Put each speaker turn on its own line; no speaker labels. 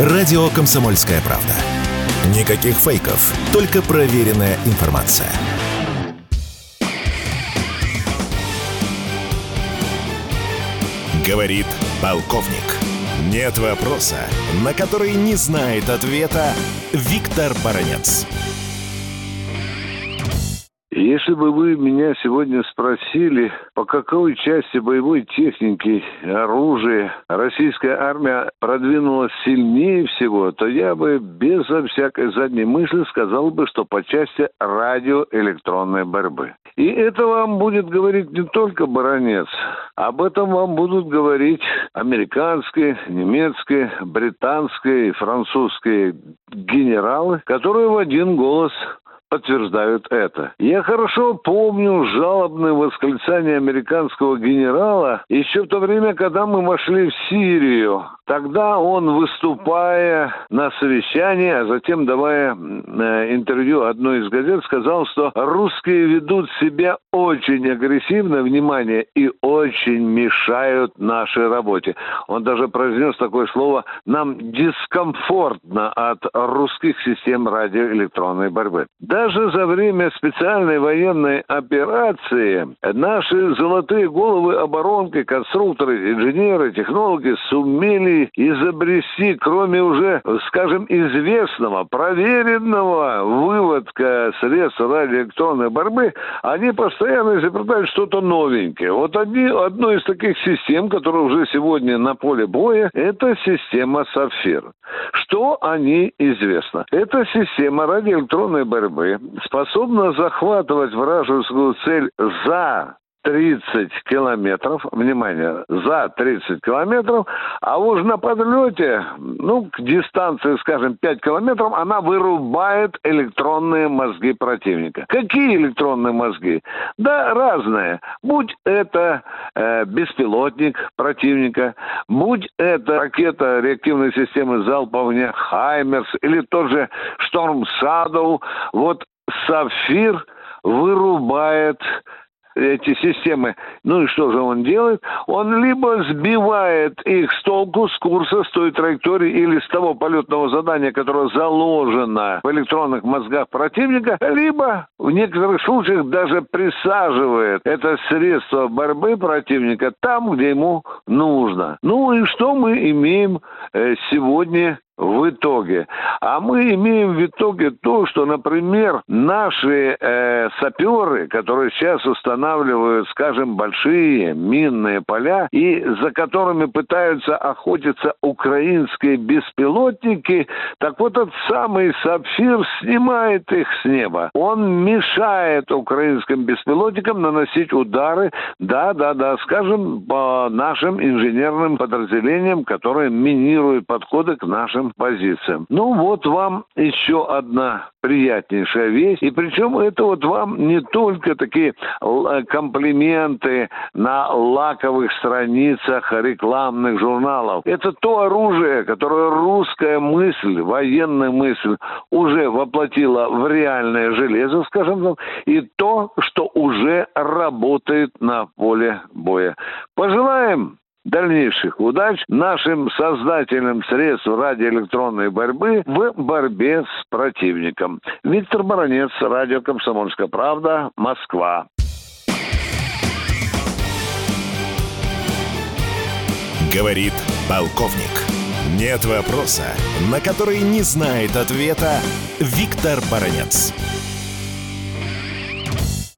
Радио «Комсомольская правда». Никаких фейков, только проверенная информация. Говорит полковник. Нет вопроса, на который не знает ответа Виктор Баранец.
Если бы вы меня сегодня спросили, по какой части боевой техники, оружия российская армия продвинулась сильнее всего, то я бы безо всякой задней мысли сказал бы, что по части радиоэлектронной борьбы. И это вам будет говорить не только баронец, об этом вам будут говорить американские, немецкие, британские французские генералы, которые в один голос подтверждают это. Я хорошо помню жалобные восклицания американского генерала еще в то время, когда мы вошли в Сирию. Тогда он, выступая на совещании, а затем давая э, интервью одной из газет, сказал, что русские ведут себя очень агрессивно, внимание, и очень мешают нашей работе. Он даже произнес такое слово «нам дискомфортно от русских систем радиоэлектронной борьбы». Даже за время специальной военной операции наши золотые головы оборонки, конструкторы, инженеры, технологи сумели изобрести, кроме уже, скажем, известного, проверенного выводка средств радиоэлектронной борьбы, они постоянно изобретают что-то новенькое. Вот одни, одной из таких систем, которая уже сегодня на поле боя, это система «Сапфир». Что о ней известно? Эта система радиоэлектронной борьбы способна захватывать вражескую цель за 30 километров, внимание, за 30 километров, а уж на подлете, ну, к дистанции, скажем, 5 километров, она вырубает электронные мозги противника. Какие электронные мозги? Да, разные. Будь это э, беспилотник противника, будь это ракета реактивной системы залпового огня «Хаймерс» или тот же «Шторм Садоу», вот «Сафир» вырубает эти системы. Ну и что же он делает? Он либо сбивает их с толку, с курса, с той траектории или с того полетного задания, которое заложено в электронных мозгах противника, либо в некоторых случаях даже присаживает это средство борьбы противника там, где ему нужно. Ну и что мы имеем э, сегодня в итоге. А мы имеем в итоге то, что, например, наши э, саперы, которые сейчас устанавливают, скажем, большие минные поля, и за которыми пытаются охотиться украинские беспилотники, так вот этот самый сапфир снимает их с неба. Он мешает украинским беспилотникам наносить удары, да-да-да, скажем, по нашим инженерным подразделениям, которые минируют подходы к нашим позициям. Ну вот вам еще одна приятнейшая вещь. И причем это вот вам не только такие комплименты на лаковых страницах рекламных журналов. Это то оружие, которое русская мысль, военная мысль уже воплотила в реальное железо, скажем так, и то, что уже работает на поле боя. Пожелаем дальнейших удач нашим создателям средств радиоэлектронной борьбы в борьбе с противником. Виктор Баранец, радио «Комсомольская правда», Москва.
Говорит полковник. Нет вопроса, на который не знает ответа Виктор Баранец.